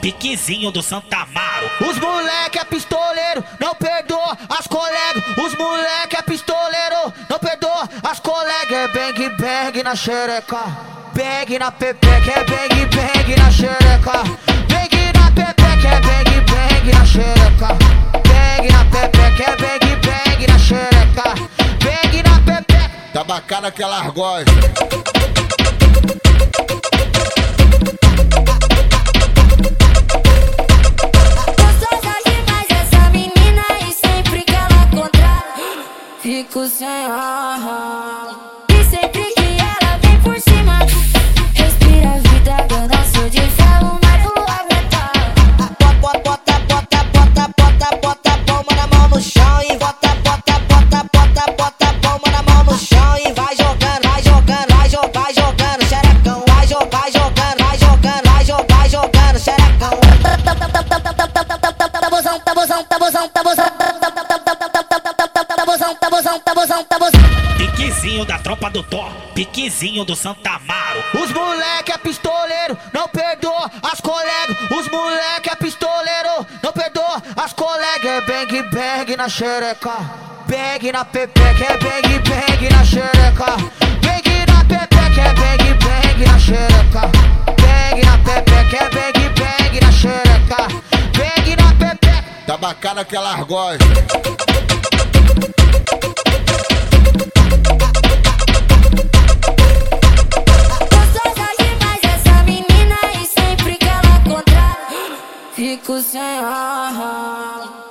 piquezinho do Santa Amaro. Os moleque é pistoleiro, não perdoa as colegas. Os moleque é pistoleiro, não perdoa as colegas. É bang bang na xereca, bang na pepeca, é bang bang na xereca. Bang na pepeca, é bang bang na xereca. Bang na pepeca, é bang bang na xereca. Bang na pepeca. Tá bacana que ela gosta. Fico sem ar Piquezinho da tropa do Thor, piquezinho do Santa Amaro. Os moleque é pistoleiro, não perdoa as colegas. Os moleque é pistoleiro, não perdoa as colegas. É bang bang na xereca, bang na pepeca, é bang bang na xereca. Bang na pepeca, é bang bang na xereca. Bang na pepeca, é bang bang na xereca. Bang na pepeca. Tá bacana que ela gosta. Rico sem honra